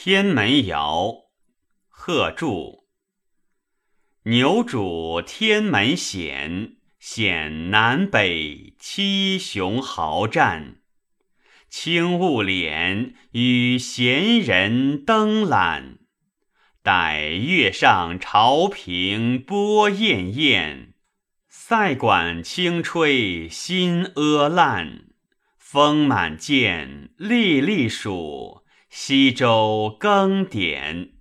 天门谣》贺铸。牛渚天门险，险南北七雄豪战。轻雾敛，与闲人登览。待月上潮平波滟滟，塞管轻吹新阿烂。风满涧，历历数。西周更典。